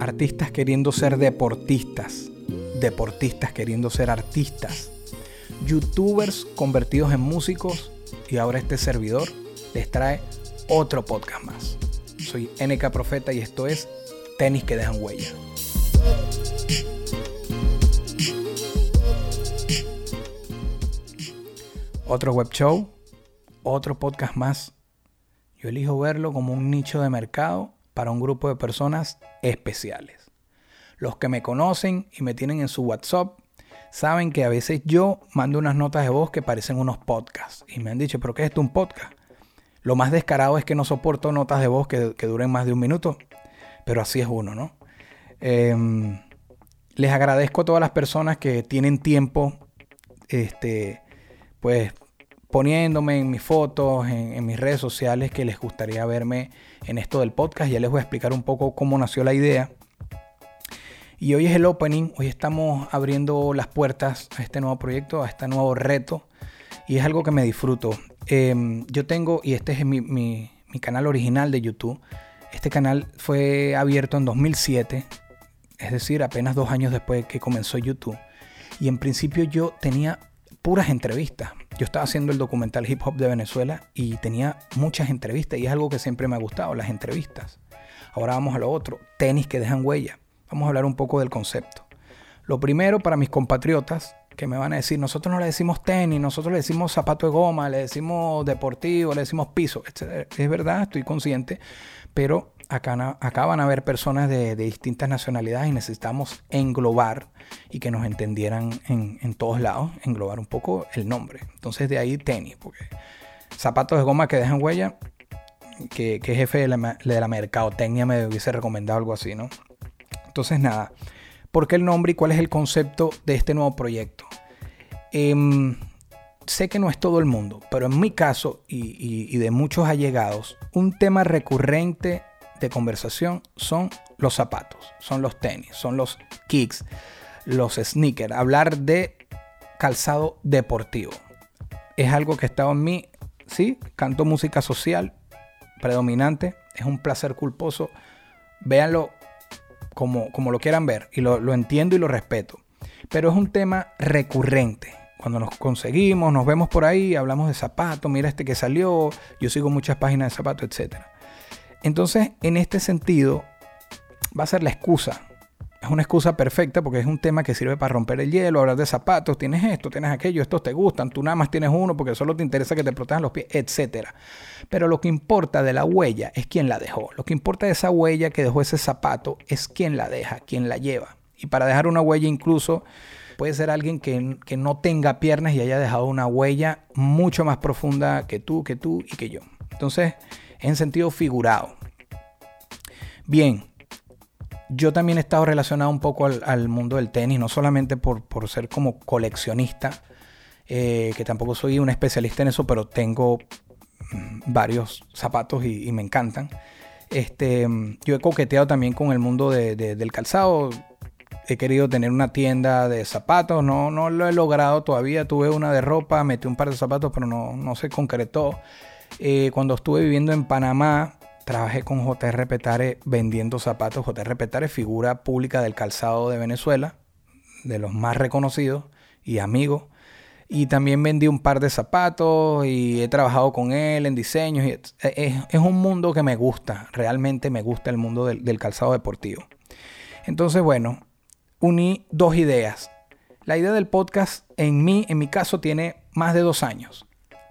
Artistas queriendo ser deportistas. Deportistas queriendo ser artistas. Youtubers convertidos en músicos. Y ahora este servidor les trae otro podcast más. Soy NK Profeta y esto es Tenis que dejan huella. Otro web show, otro podcast más. Yo elijo verlo como un nicho de mercado para un grupo de personas especiales. Los que me conocen y me tienen en su WhatsApp saben que a veces yo mando unas notas de voz que parecen unos podcasts. Y me han dicho, ¿pero qué es esto un podcast? Lo más descarado es que no soporto notas de voz que, duren más de un minuto, pero así es uno, ¿no? Em, les agradezco a todas las personas que tienen tiempo, este, pues poniéndome en mis fotos, en, en, mis redes sociales, que les gustaría verme en esto del podcast. Ya les voy a explicar un poco cómo nació la idea. Y hoy es el opening, hoy estamos abriendo las puertas a este nuevo proyecto, a este nuevo reto. Y es algo que me disfruto. Em, yo tengo, y este es mi, canal original de YouTube, este canal fue abierto en 2007, es decir, apenas dos años después que comenzó YouTube. Y en principio yo tenía puras entrevistas. Yo estaba haciendo el documental Hip Hop de Venezuela y tenía muchas entrevistas y es algo que siempre me ha gustado, las entrevistas. Ahora vamos a lo otro, tenis que dejan huella. Vamos a hablar un poco del concepto. Lo primero para mis compatriotas que me van a decir, nosotros no le decimos tenis, nosotros le decimos zapato de goma, le decimos deportivo, le decimos piso. Es verdad, estoy consciente, pero acá, van a haber personas de, distintas nacionalidades y necesitamos englobar y que nos entendieran en, todos lados, englobar un poco el nombre. Entonces de ahí tenis, porque zapatos de goma que dejan huella, que, jefe de la, de la mercadotecnia me hubiese recomendado algo así, ¿no? Entonces nada. ¿Por qué el nombre y cuál es el concepto de este nuevo proyecto? Em, sé que no es todo el mundo, pero en mi caso y, de muchos allegados, un tema recurrente de conversación son los zapatos, son los tenis, son los kicks, los sneakers, hablar de calzado deportivo. Es algo que está en mí, sí, canto música social predominante, es un placer culposo. Véanlo como, como lo quieran ver, y lo, lo entiendo y lo respeto. Pero es un tema recurrente. Cuando nos conseguimos, nos vemos por ahí, hablamos de zapatos, mira este que salió, yo sigo muchas páginas de zapatos, etc. Entonces, en este sentido, va a ser la excusa es una excusa perfecta porque es un tema que sirve para romper el hielo, hablar de zapatos, tienes esto, tienes aquello, estos te gustan, tú nada más tienes uno porque solo te interesa que te protejan los pies, etc. Pero lo que importa de la huella es quién la dejó. Lo que importa de esa huella que dejó ese zapato es quién la deja, quién la lleva. Y para dejar una huella incluso puede ser alguien que, que no tenga piernas y haya dejado una huella mucho más profunda que tú, que tú y que yo. Entonces, en sentido figurado. Bien, yo también he estado relacionado un poco al, mundo del tenis, no solamente por, ser como coleccionista, eh, que tampoco soy un especialista en eso, pero tengo mm, varios zapatos y, me encantan. Este, yo he coqueteado también con el mundo del calzado. He querido tener una tienda de zapatos, no, no lo he logrado todavía. Tuve una de ropa, metí un par de zapatos, pero no, no se concretó. Eh, cuando estuve viviendo en Panamá, Trabajé con JR Petare vendiendo zapatos. JR Petare, figura pública del calzado de Venezuela, de los más reconocidos y amigos. Y también vendí un par de zapatos y he trabajado con él en diseños. Es, un mundo que me gusta, realmente me gusta el mundo del, del calzado deportivo. Entonces, bueno, uní dos ideas. La idea del podcast en mí, en mi caso, tiene más de dos años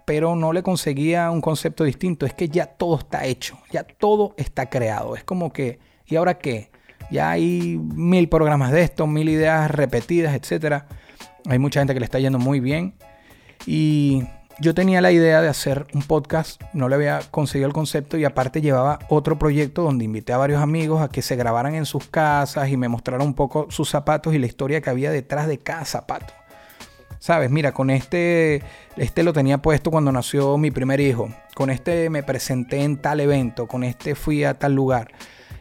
pero no le conseguía un concepto distinto. Es que ya todo está hecho, ya todo está creado. Es como que, ¿y ahora qué? Ya hay mil programas de esto, mil ideas repetidas, etc. Hay mucha gente que le está yendo muy bien. Y, yo tenía la idea de hacer un podcast, no le había conseguido el concepto y aparte llevaba otro proyecto donde invité a varios amigos a que se grabaran en sus casas y me mostraran un poco sus zapatos y la historia que había detrás de cada zapato. Sabes, mira, con este, este lo tenía puesto cuando nació mi primer hijo, con este me presenté en tal evento, con este fui a tal lugar.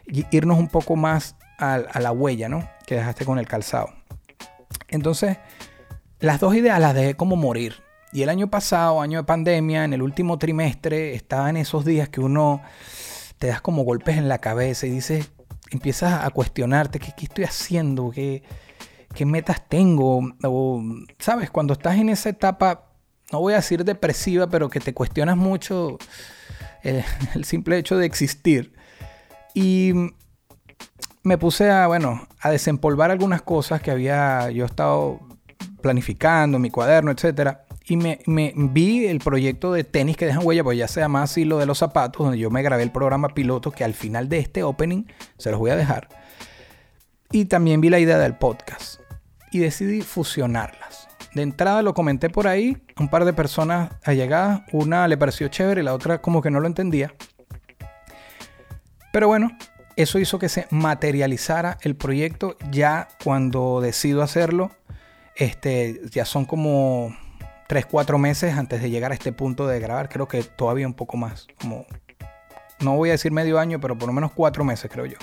Y irnos un poco más a, a la huella, ¿no? Que dejaste con el calzado. Entonces, las dos ideas las dejé como morir y el año pasado, año de pandemia, en el último trimestre, estaba en esos días que uno te das como golpes en la cabeza y dices, empiezas a cuestionarte, ¿qué, qué estoy haciendo? ¿Qué, ¿Qué metas tengo? O, ¿sabes? Cuando estás en esa etapa, no voy a decir depresiva, pero que te cuestionas mucho el, simple hecho de existir. Y me puse a, bueno, a desempolvar algunas cosas que había yo estado planificando mi cuaderno, etcétera y me, vi el proyecto de tenis que dejan huella, pues ya se llama así lo de los zapatos, donde yo me grabé el programa piloto que al final de este opening se los voy a dejar. Y también vi la idea del podcast y decidí fusionarlas. De entrada lo comenté por ahí, un par de personas allegadas, una le pareció chévere y la otra como que no lo entendía. Pero bueno, eso hizo que se materializara el proyecto ya cuando decido hacerlo. Este, ya son como 3, 4 meses antes de llegar a este punto de grabar. Creo que todavía un poco más. Como, no voy a decir medio año, pero por lo menos 4 meses, creo yo.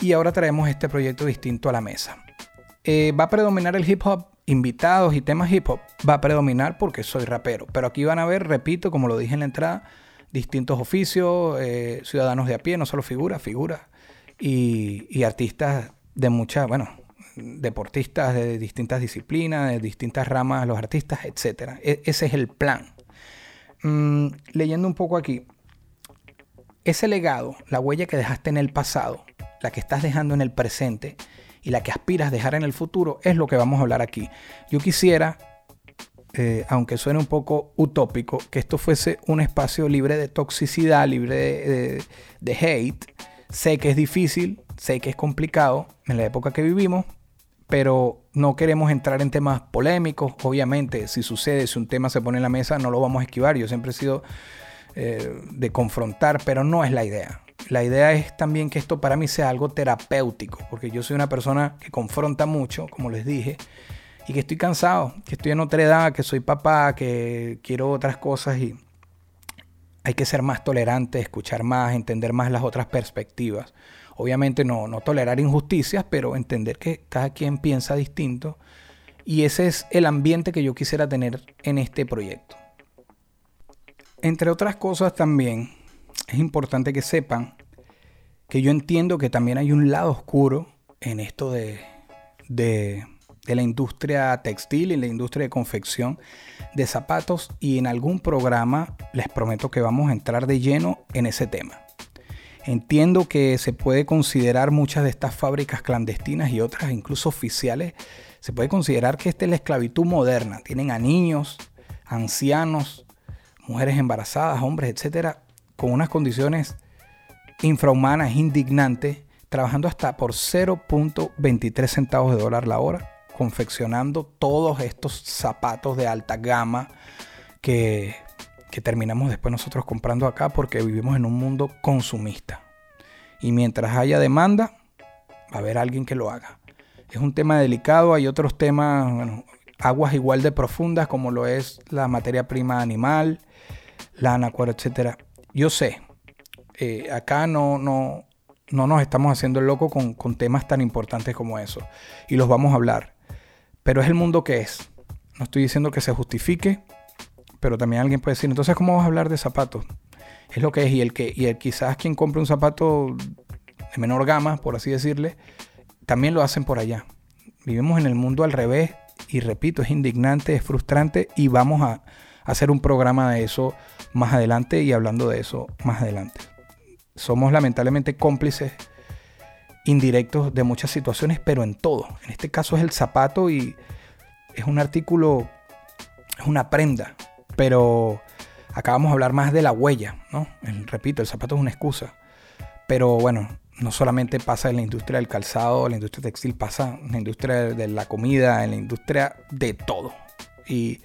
Y ahora traemos este proyecto distinto a la mesa. Eh, va a predominar el hip hop, invitados y temas hip hop. Va a predominar porque soy rapero. Pero aquí van a ver, repito, como lo dije en la entrada, distintos oficios, eh, ciudadanos de a pie, no solo figuras, figuras. Y, y artistas de mucha, bueno, deportistas de distintas disciplinas, de distintas ramas, los artistas, etc. E, ese es el plan. Mm, leyendo un poco aquí, ese legado, la huella que dejaste en el pasado, la que estás dejando en el presente y la que aspiras dejar en el futuro, es lo que vamos a hablar aquí. Yo quisiera, eh, aunque suene un poco utópico, que esto fuese un espacio libre de toxicidad, libre de hate. Sé que es difícil, sé que es complicado en la época que vivimos, pero no queremos entrar en temas polémicos. Obviamente, si sucede, si un tema se pone en la mesa, no lo vamos a esquivar. Yo siempre he sido eh, de confrontar, pero no es la idea. La idea es también que esto para mí sea algo terapéutico, porque yo soy una persona que confronta mucho, como les dije, y que estoy cansado, que estoy en otra edad, que soy papá, que quiero otras cosas y hay que ser más tolerante, escuchar más, entender más las otras perspectivas. Obviamente no, no tolerar injusticias, pero entender que cada quien piensa distinto. Y ese es el ambiente que yo quisiera tener en este proyecto. Entre otras cosas también es importante que sepan que yo entiendo que también hay un lado oscuro en esto de, de, de, la industria textil y la industria de confección de zapatos y en algún programa les prometo que vamos a entrar de lleno en ese tema. Entiendo que se puede considerar muchas de estas fábricas clandestinas y otras incluso oficiales, se puede considerar que esta es la esclavitud moderna. Tienen a niños, ancianos, mujeres embarazadas, hombres, etcétera, con unas condiciones infrahumanas, indignantes, trabajando hasta por 0.23 centavos de dólar la hora, confeccionando todos estos zapatos de alta gama que que terminamos después nosotros comprando acá porque vivimos en un mundo consumista. Y mientras haya demanda, va a haber alguien que lo haga. Es un tema delicado, hay otros temas, aguas igual de profundas como lo es la materia prima animal, lana, cuero, etc. Yo sé, eh, acá no, no, no nos estamos haciendo el loco con, con temas tan importantes como eso. Y los vamos a hablar. Pero es el mundo que es. No estoy diciendo que se justifique, pero también alguien puede decir, entonces, ¿cómo vas a hablar de zapatos? Es lo que es. Y el que, y el, quizás quien compre un zapato de menor gama, por así decirle, también lo hacen por allá. Vivimos en el mundo al revés y repito, es indignante, es frustrante y vamos a hacer un programa de eso más adelante y hablando de eso más adelante. Somos lamentablemente cómplices indirectos de muchas situaciones, pero en todo. En este caso es el zapato y es un artículo, es una prenda pero acá vamos a hablar más de la huella, ¿no? repito, el zapato es una excusa. Pero bueno, no solamente pasa en la industria del calzado, en la industria textil, pasa en la industria de la comida, en la industria de todo. Y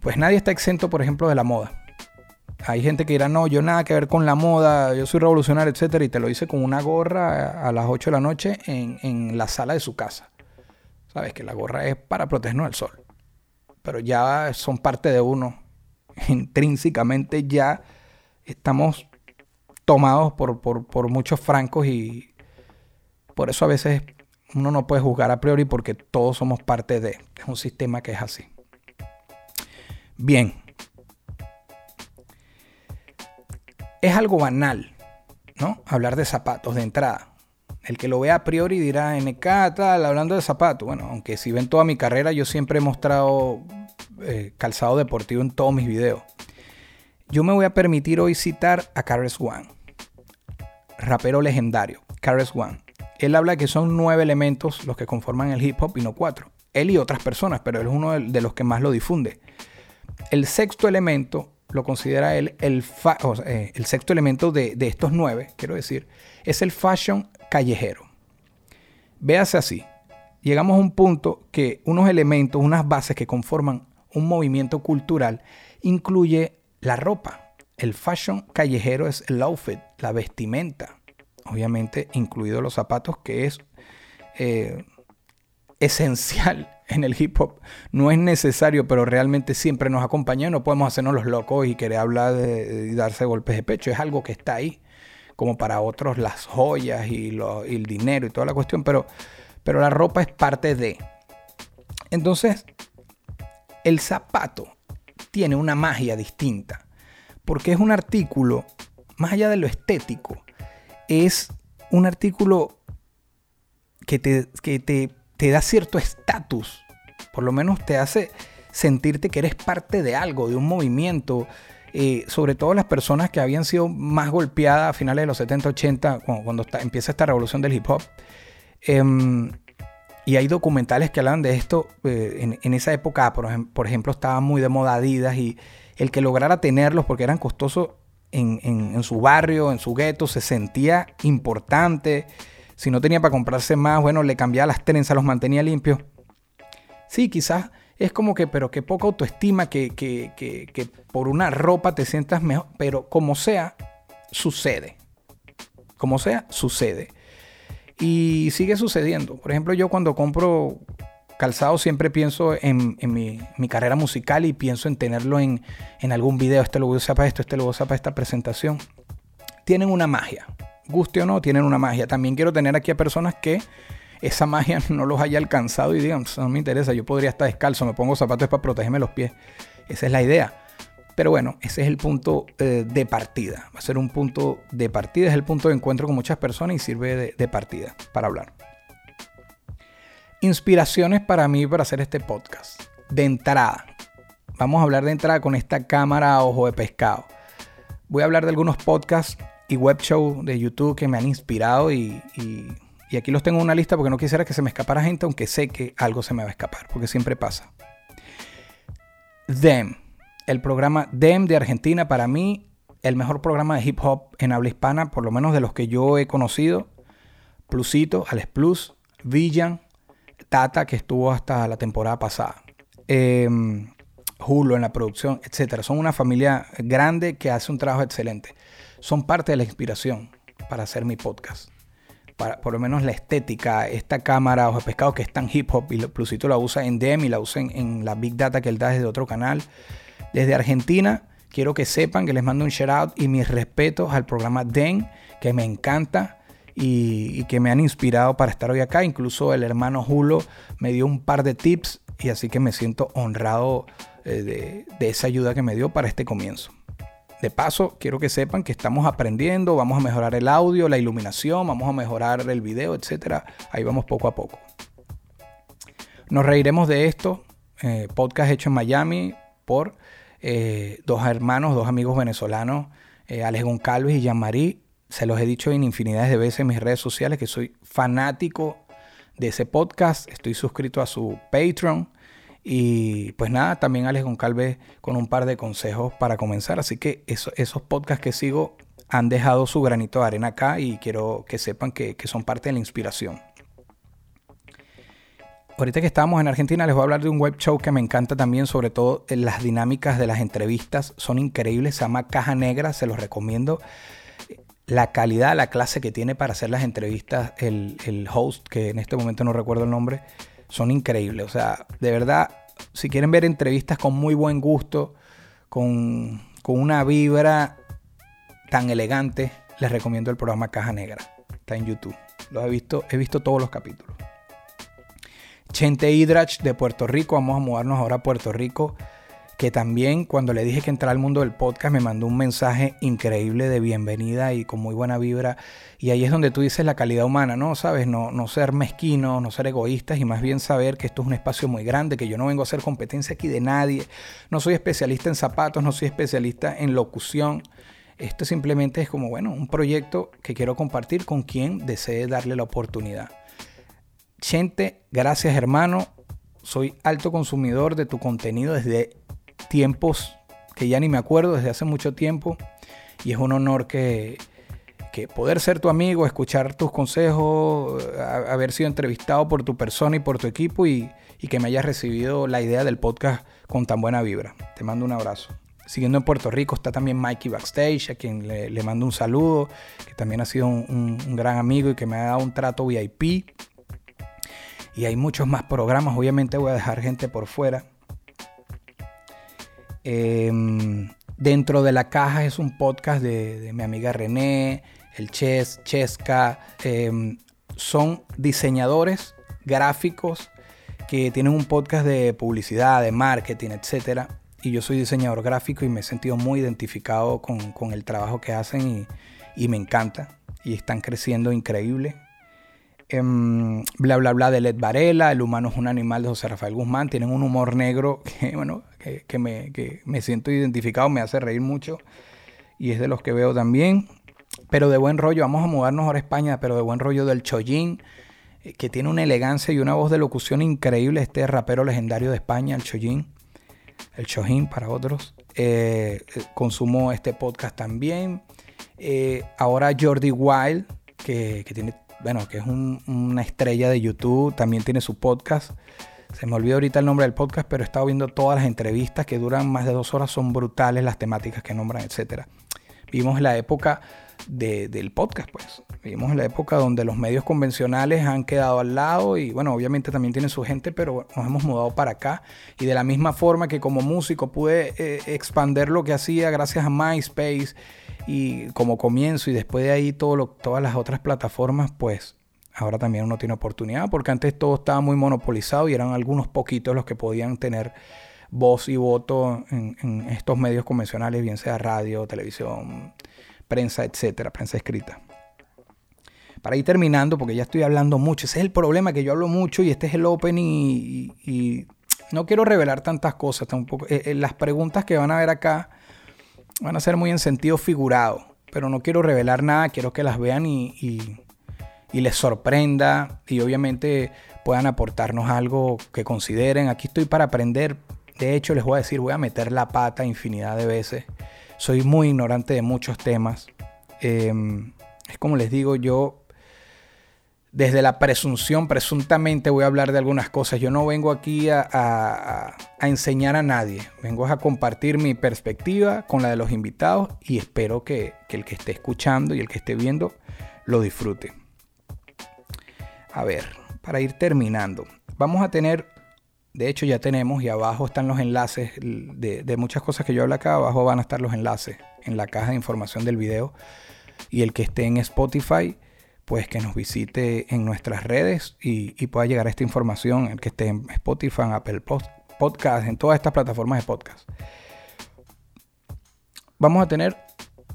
pues nadie está exento, por ejemplo, de la moda. Hay gente que dirá, no, yo nada que ver con la moda, yo soy revolucionario, etcétera, y te lo dice con una gorra a las 8 de la noche en, en la sala de su casa. Sabes que la gorra es para protegernos del sol. Pero ya son parte de uno. Intrínsecamente ya estamos tomados por, por, por muchos francos y por eso a veces uno no puede juzgar a priori porque todos somos parte de. Un sistema que es así. Bien. Es algo banal, ¿no? Hablar de zapatos de entrada. El que lo vea a priori dirá, NK, tal, hablando de zapatos. Bueno, aunque si ven toda mi carrera, yo siempre he mostrado eh, calzado deportivo en todos mis videos. Yo me voy a permitir hoy citar a Carlos One, rapero legendario, Carlos One. Él habla que son nueve elementos los que conforman el hip hop y no cuatro. Él y otras personas, pero él es uno de los que más lo difunde. El sexto elemento lo considera él el, eh, el sexto elemento de, estos nueve, quiero decir, es el fashion callejero. Véase así. Llegamos a un punto que unos elementos, unas bases que conforman un movimiento cultural, incluye la ropa. El fashion callejero es el outfit, la vestimenta obviamente incluidos los zapatos, que es eh, esencial en el hip hop. No es necesario, pero realmente siempre nos acompaña. No podemos hacernos los locos y querer hablar de, darse golpes de pecho. Es algo que está ahí, como para otros las joyas y, el dinero y toda la cuestión, pero, pero la ropa es parte de. Entonces, el zapato tiene una magia distinta, porque es un artículo, más allá de lo estético, es un artículo que te, te, da cierto estatus, por lo menos te hace sentirte que eres parte de algo, de un movimiento, eh, sobre todo las personas que habían sido más golpeadas a finales de los 70, 80, cuando, empieza esta revolución del hip hop. Em, y hay documentales que hablan de esto. Eh, en, esa época, por, ejemplo, estaban muy de moda y el que lograra tenerlos porque eran costosos en, su barrio, en su gueto, se sentía importante. Si no tenía para comprarse más, bueno, le cambiaba las trenzas, los mantenía limpios. Sí, quizás es como que, pero qué poca autoestima que, que, que, por una ropa te sientas mejor. Pero como sea, sucede. Como sea, sucede. Y sigue sucediendo. Por ejemplo, yo cuando compro calzado siempre pienso en, mi, carrera musical y pienso en tenerlo en, algún video. Este lo voy a usar para esto, este lo voy a usar para esta presentación. Tienen una magia. Guste o no, tienen una magia. También quiero tener aquí a personas que esa magia no los haya alcanzado y digan, no me interesa, yo podría estar descalzo, me pongo zapatos para protegerme los pies. Esa es la idea. Pero bueno, ese es el punto eh, de partida. Va a ser un punto de partida, es el punto de encuentro con muchas personas y sirve de partida para hablar inspiraciones para mí para hacer este podcast. De entrada, vamos a hablar de entrada con esta cámara a ojo de pescado. Voy a hablar de algunos podcasts y web shows de YouTube que me han inspirado y, aquí los tengo en una lista porque no quisiera que se me escapara gente, aunque sé que algo se me va a escapar, porque siempre pasa. Dem, el programa Dem de Argentina, para mí, el mejor programa de hip hop en habla hispana, por lo menos de los que yo he conocido. Plusito, Alex Plus, Villan, Tata, que estuvo hasta la temporada pasada. Eh, en la producción, etcétera. Son una familia grande que hace un trabajo excelente. Son parte de la inspiración para hacer mi podcast. Para, por lo menos la estética, esta cámara Ojo de Pescado que es tan hip hop y Plusito la usa en DM y la usa en, la Big Data que él da desde otro canal. Desde Argentina, quiero que sepan que les mando un shout out y mis respetos al programa DEN, que me encanta y, que me han inspirado para estar hoy acá. Incluso el hermano Julo me dio un par de tips y así que me siento honrado eh, de, esa ayuda que me dio para este comienzo. De paso, quiero que sepan que estamos aprendiendo, vamos a mejorar el audio, la iluminación, vamos a mejorar el video, etc. Ahí vamos poco a poco. Nos reiremos de esto. Eh, podcast hecho en Miami por eh, dos hermanos, dos amigos venezolanos, Alex Goncalves y Jean-Marie se los he dicho en infinidades de veces en mis redes sociales que soy fanático de ese podcast. Estoy suscrito a su Patreon. Y pues nada, también Alex Goncalves con un par de consejos para comenzar. Así que esos podcasts que sigo han dejado su granito de arena acá y quiero que sepan que, son parte de la inspiración. ahorita que estábamos en Argentina, les voy a hablar de un web show que me encanta también, sobre todo las dinámicas de las entrevistas. Son increíbles, se llama Caja Negra, se los recomiendo. La calidad, la clase que tiene para hacer las entrevistas, el, el host, que en este momento no recuerdo el nombre, son increíbles. O sea, de verdad, si quieren ver entrevistas con muy buen gusto, con, con una vibra tan elegante, les recomiendo el programa Caja Negra. Está en YouTube. Lo he visto, he visto todos los capítulos. Chente Hidrach de Puerto Rico, vamos a mudarnos ahora a Puerto Rico, que también cuando le dije que entrara al mundo del podcast me mandó un mensaje increíble de bienvenida y con muy buena vibra. Y ahí es donde tú dices la calidad humana, ¿no? Sabes, no, no ser mezquinos, no ser egoístas y más bien saber que esto es un espacio muy grande, que yo no vengo a hacer competencia aquí de nadie. No soy especialista en zapatos, no soy especialista en locución. Esto simplemente es como, bueno, un proyecto que quiero compartir con quien desee darle la oportunidad. Chente, gracias hermano. Soy alto consumidor de tu contenido desde tiempos que ya ni me acuerdo, desde hace mucho tiempo. Y es un honor que, que poder ser tu amigo, escuchar tus consejos, haber sido entrevistado por tu persona y por tu equipo y, y que me hayas recibido la idea del podcast con tan buena vibra. Te mando un abrazo siguiendo en Puerto Rico está también Mikey Backstage, a quien le, mando un saludo, que también ha sido un, un, gran amigo y que me ha dado un trato VIP y hay muchos más programas. Obviamente voy a dejar gente por fuera. Em, dentro de la caja es un podcast de, mi amiga René, el Ches, Chesca. Em, son diseñadores gráficos que tienen un podcast de publicidad, de marketing, etc. Y yo soy diseñador gráfico y me he sentido muy identificado con, el trabajo que hacen y, y me encanta. Y están creciendo increíble. Em, bla bla bla de Led Varela, El humano es un animal de José Rafael Guzmán, tienen un humor negro que, bueno, que, me, me, siento identificado, me hace reír mucho y es de los que veo también. Pero de buen rollo, vamos a mudarnos ahora a España, pero de buen rollo del Chollín, eh, que tiene una elegancia y una voz de locución increíble, este rapero legendario de España, el Chollín, el Chojín para otros. Eh, eh, consumo este podcast también. ahora Jordi Wild, que, que tiene bueno, que es una estrella de YouTube, también tiene su podcast. Se me olvidó ahorita el nombre del podcast, pero he estado viendo todas las entrevistas que duran más de dos horas, son brutales las temáticas que nombran, etc. Vivimos la época del podcast, pues. Vivimos la época donde los medios convencionales han quedado al lado y bueno, obviamente también tienen su gente, pero nos hemos mudado para acá. Y de la misma forma que como músico pude eh, expander lo que hacía gracias a MySpace y como comienzo y después de ahí todas las otras plataformas, pues ahora también uno tiene oportunidad, porque antes todo estaba muy monopolizado y eran algunos poquitos los que podían tener voz y voto en, estos medios convencionales, bien sea radio, televisión, prensa, etcétera, prensa escrita. Para ir terminando, porque ya estoy hablando mucho, ese es el problema que yo hablo mucho y este es el open y, no quiero revelar tantas cosas tampoco. Eh, eh, las preguntas que van a ver acá van a ser muy en sentido figurado, pero no quiero revelar nada, quiero que las vean y, les sorprenda y obviamente puedan aportarnos algo que consideren. Aquí estoy para aprender. De hecho, les voy a decir, voy a meter la pata infinidad de veces. Soy muy ignorante de muchos temas. Em, es como les digo, yo desde la presunción, presuntamente voy a hablar de algunas cosas. Yo no vengo aquí a, enseñar a nadie, vengo a compartir mi perspectiva con la de los invitados y espero que, el que esté escuchando y el que esté viendo lo disfrute. A ver, para ir terminando, vamos a tener, de hecho ya tenemos y abajo están los enlaces de, muchas cosas que yo hablo acá, abajo van a estar los enlaces en la caja de información del video y el que esté en Spotify pues que nos visite en nuestras redes y, pueda llegar a esta información, el que esté en Spotify, en Apple Podcast, en todas estas plataformas de podcast. Vamos a tener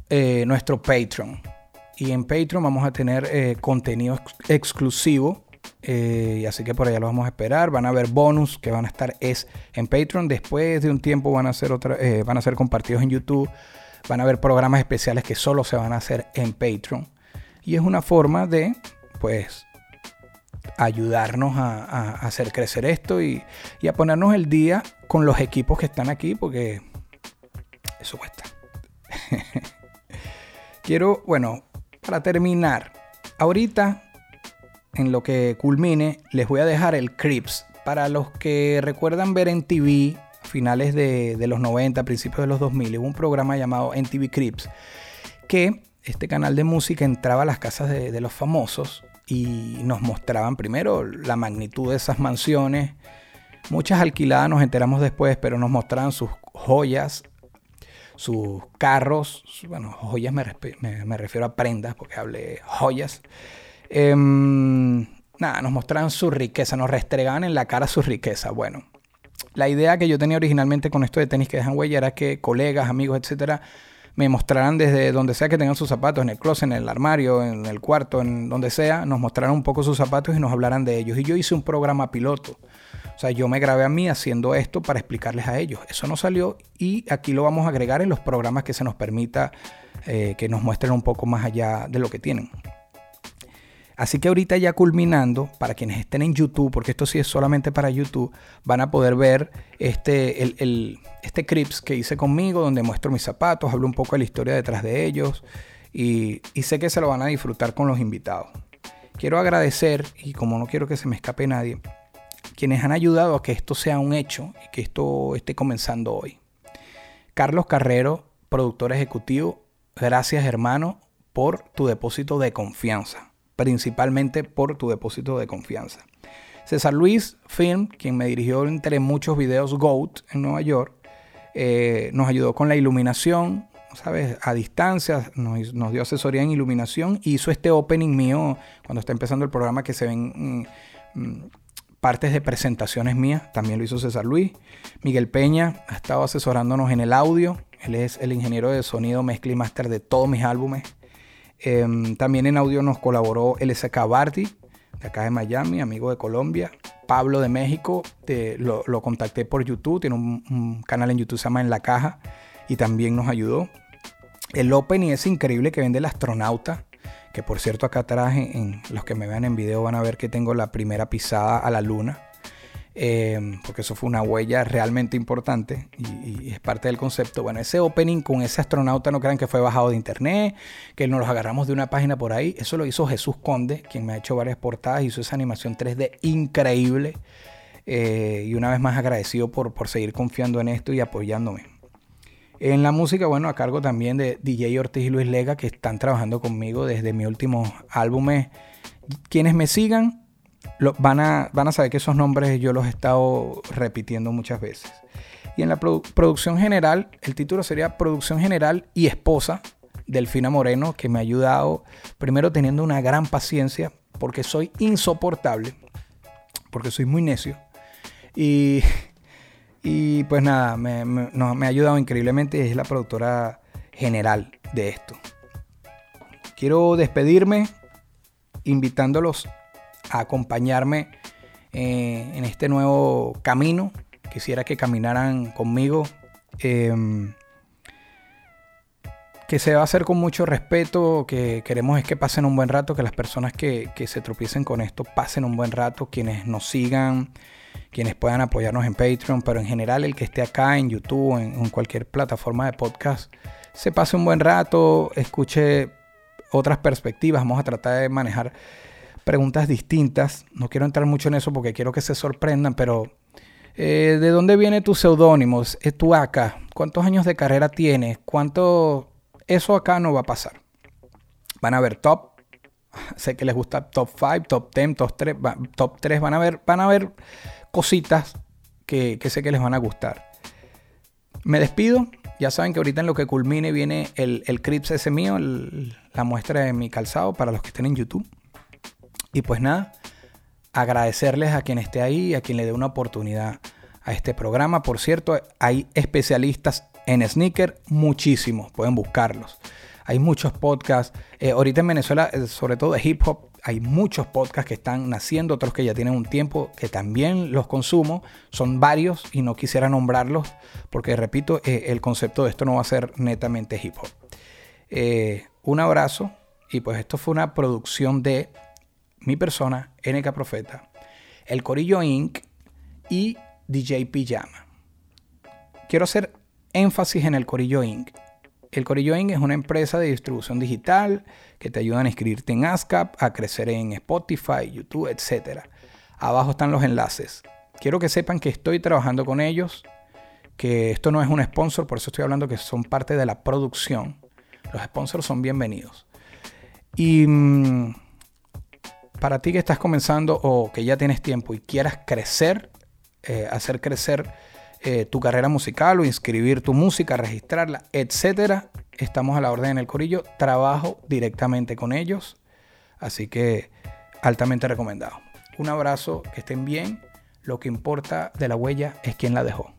eh, nuestro Patreon. Y en Patreon vamos a tener eh, contenido exclusivo. Eh, y así que por allá lo vamos a esperar. Van a haber bonus que van a estar es en Patreon. Después de un tiempo van a ser otra, van a ser compartidos en YouTube. Van a haber programas especiales que solo se van a hacer en Patreon. Y es una forma de, pues, ayudarnos a, hacer crecer esto y, a ponernos el día con los equipos que están aquí, porque eso cuesta. Quiero, bueno, para terminar, ahorita, en lo que culmine, les voy a dejar el Crips Para los que recuerdan ver en TV, finales de, los 90, principios de los 2000, hubo un programa llamado NTV Crips, que este canal de música entraba a las casas de, los famosos y nos mostraban primero la magnitud de esas mansiones. Muchas alquiladas nos enteramos después, pero nos mostraban sus joyas, sus carros, bueno, joyas me, refiero a prendas, porque hablé joyas. Em, nada, nos mostraban su riqueza, nos restregaban en la cara su riqueza. Bueno, la idea que yo tenía originalmente con esto de tenis que dejan huella era que colegas, amigos, etcétera, me mostrarán desde donde sea que tengan sus zapatos, en el closet, en el armario, en el cuarto, en donde sea, nos mostrarán un poco sus zapatos y nos hablarán de ellos. Y yo hice un programa piloto. O sea, yo me grabé a mí haciendo esto para explicarles a ellos. Eso no salió y aquí lo vamos a agregar en los programas que se nos permita eh, que nos muestren un poco más allá de lo que tienen. Así que ahorita ya culminando, para quienes estén en YouTube, porque esto sí es solamente para YouTube, van a poder ver este, el, este Crips que hice conmigo, donde muestro mis zapatos, hablo un poco de la historia detrás de ellos y, y sé que se lo van a disfrutar con los invitados. Quiero agradecer, y como no quiero que se me escape nadie, quienes han ayudado a que esto sea un hecho y que esto esté comenzando hoy. Carlos Carrero, productor ejecutivo, gracias hermano por tu depósito de confianza principalmente por tu depósito de confianza. César Luis Film, quien me dirigió entre muchos videos GOAT en Nueva York, eh, nos ayudó con la iluminación, ¿sabes? A distancia, nos, dio asesoría en iluminación hizo este opening mío cuando está empezando el programa que se ven mm, mm, partes de presentaciones mías, también lo hizo César Luis. Miguel Peña ha estado asesorándonos en el audio, él es el ingeniero de sonido, mezcla y máster de todos mis álbumes. Em, también en audio nos colaboró LSK Barty, de acá de Miami, amigo de Colombia. Pablo de México, lo, contacté por YouTube, tiene un, canal en YouTube se llama En la Caja y también nos ayudó. El opening es increíble que vende el astronauta, que por cierto acá atrás, en los que me vean en video van a ver que tengo la primera pisada a la luna. Em, porque eso fue una huella realmente importante y, es parte del concepto. Bueno, ese opening con ese astronauta no crean que fue bajado de internet, que nos los agarramos de una página por ahí. Eso lo hizo Jesús Conde, quien me ha hecho varias portadas, hizo esa animación 3D increíble. Eh, y una vez más agradecido por, por seguir confiando en esto y apoyándome. En la música, bueno, a cargo también de DJ Ortiz y Luis Lega, que están trabajando conmigo desde mi último álbum. Quienes me sigan, van, a, van a saber que esos nombres yo los he estado repitiendo muchas veces. Y en la producción general, el título sería Producción General y Esposa, Delfina Moreno, que me ha ayudado, primero teniendo una gran paciencia, porque soy insoportable, porque soy muy necio. Y, y pues nada, me, ha ayudado increíblemente y es la productora general de esto. Quiero despedirme invitándolos acompañarme eh, en este nuevo camino. Quisiera que caminaran conmigo. Em, que se va a hacer con mucho respeto, que queremos es que pasen un buen rato, que las personas que, se tropiecen con esto pasen un buen rato, quienes nos sigan, quienes puedan apoyarnos en Patreon, pero en general el que esté acá en YouTube, en, en cualquier plataforma de podcast, se pase un buen rato, escuche otras perspectivas, vamos a tratar de manejar preguntas distintas. No quiero entrar mucho en eso porque quiero que se sorprendan, pero eh, ¿de dónde viene tu seudónimo? ¿Es tu acá? ¿Cuántos años de carrera tienes? ¿Cuánto? Eso acá no va a pasar. Van a ver top. Sé que les gusta top 5, top 10, top 3, top 3. Van a ver, van a ver cositas que, sé que les van a gustar. Me despido. Ya saben que ahorita en lo que culmine viene el, el Crips ese mío, la muestra de mi calzado para los que estén en YouTube. Y pues nada, agradecerles a quien esté ahí, a quien le dé una oportunidad a este programa. Por cierto, hay especialistas en sneaker, muchísimos, pueden buscarlos. Hay muchos podcasts. Eh, ahorita en Venezuela, eh, sobre todo de hip hop, hay muchos podcasts que están naciendo, otros que ya tienen un tiempo, que también los consumo. Son varios y no quisiera nombrarlos porque, repito, eh, el concepto de esto no va a ser netamente hip hop. un abrazo y pues esto fue una producción de mi persona, NK Profeta, El Corillo Inc. y DJ Pijama. Quiero hacer énfasis en el Corillo Inc. El Corillo Inc. es una empresa de distribución digital que te ayuda a inscribirte en ASCAP, a crecer en Spotify, YouTube, etc. Abajo están los enlaces. quiero que sepan que estoy trabajando con ellos, que esto no es un sponsor, por eso estoy hablando que son parte de la producción. Los sponsors son bienvenidos. Y mm, para ti que estás comenzando o que ya tienes tiempo y quieras crecer, eh, hacer crecer eh, tu carrera musical o inscribir tu música, registrarla, etcétera, estamos a la orden en el Corillo. Trabajo directamente con ellos. Así que altamente recomendado. Un abrazo, que estén bien. Lo que importa de la huella es quién la dejó.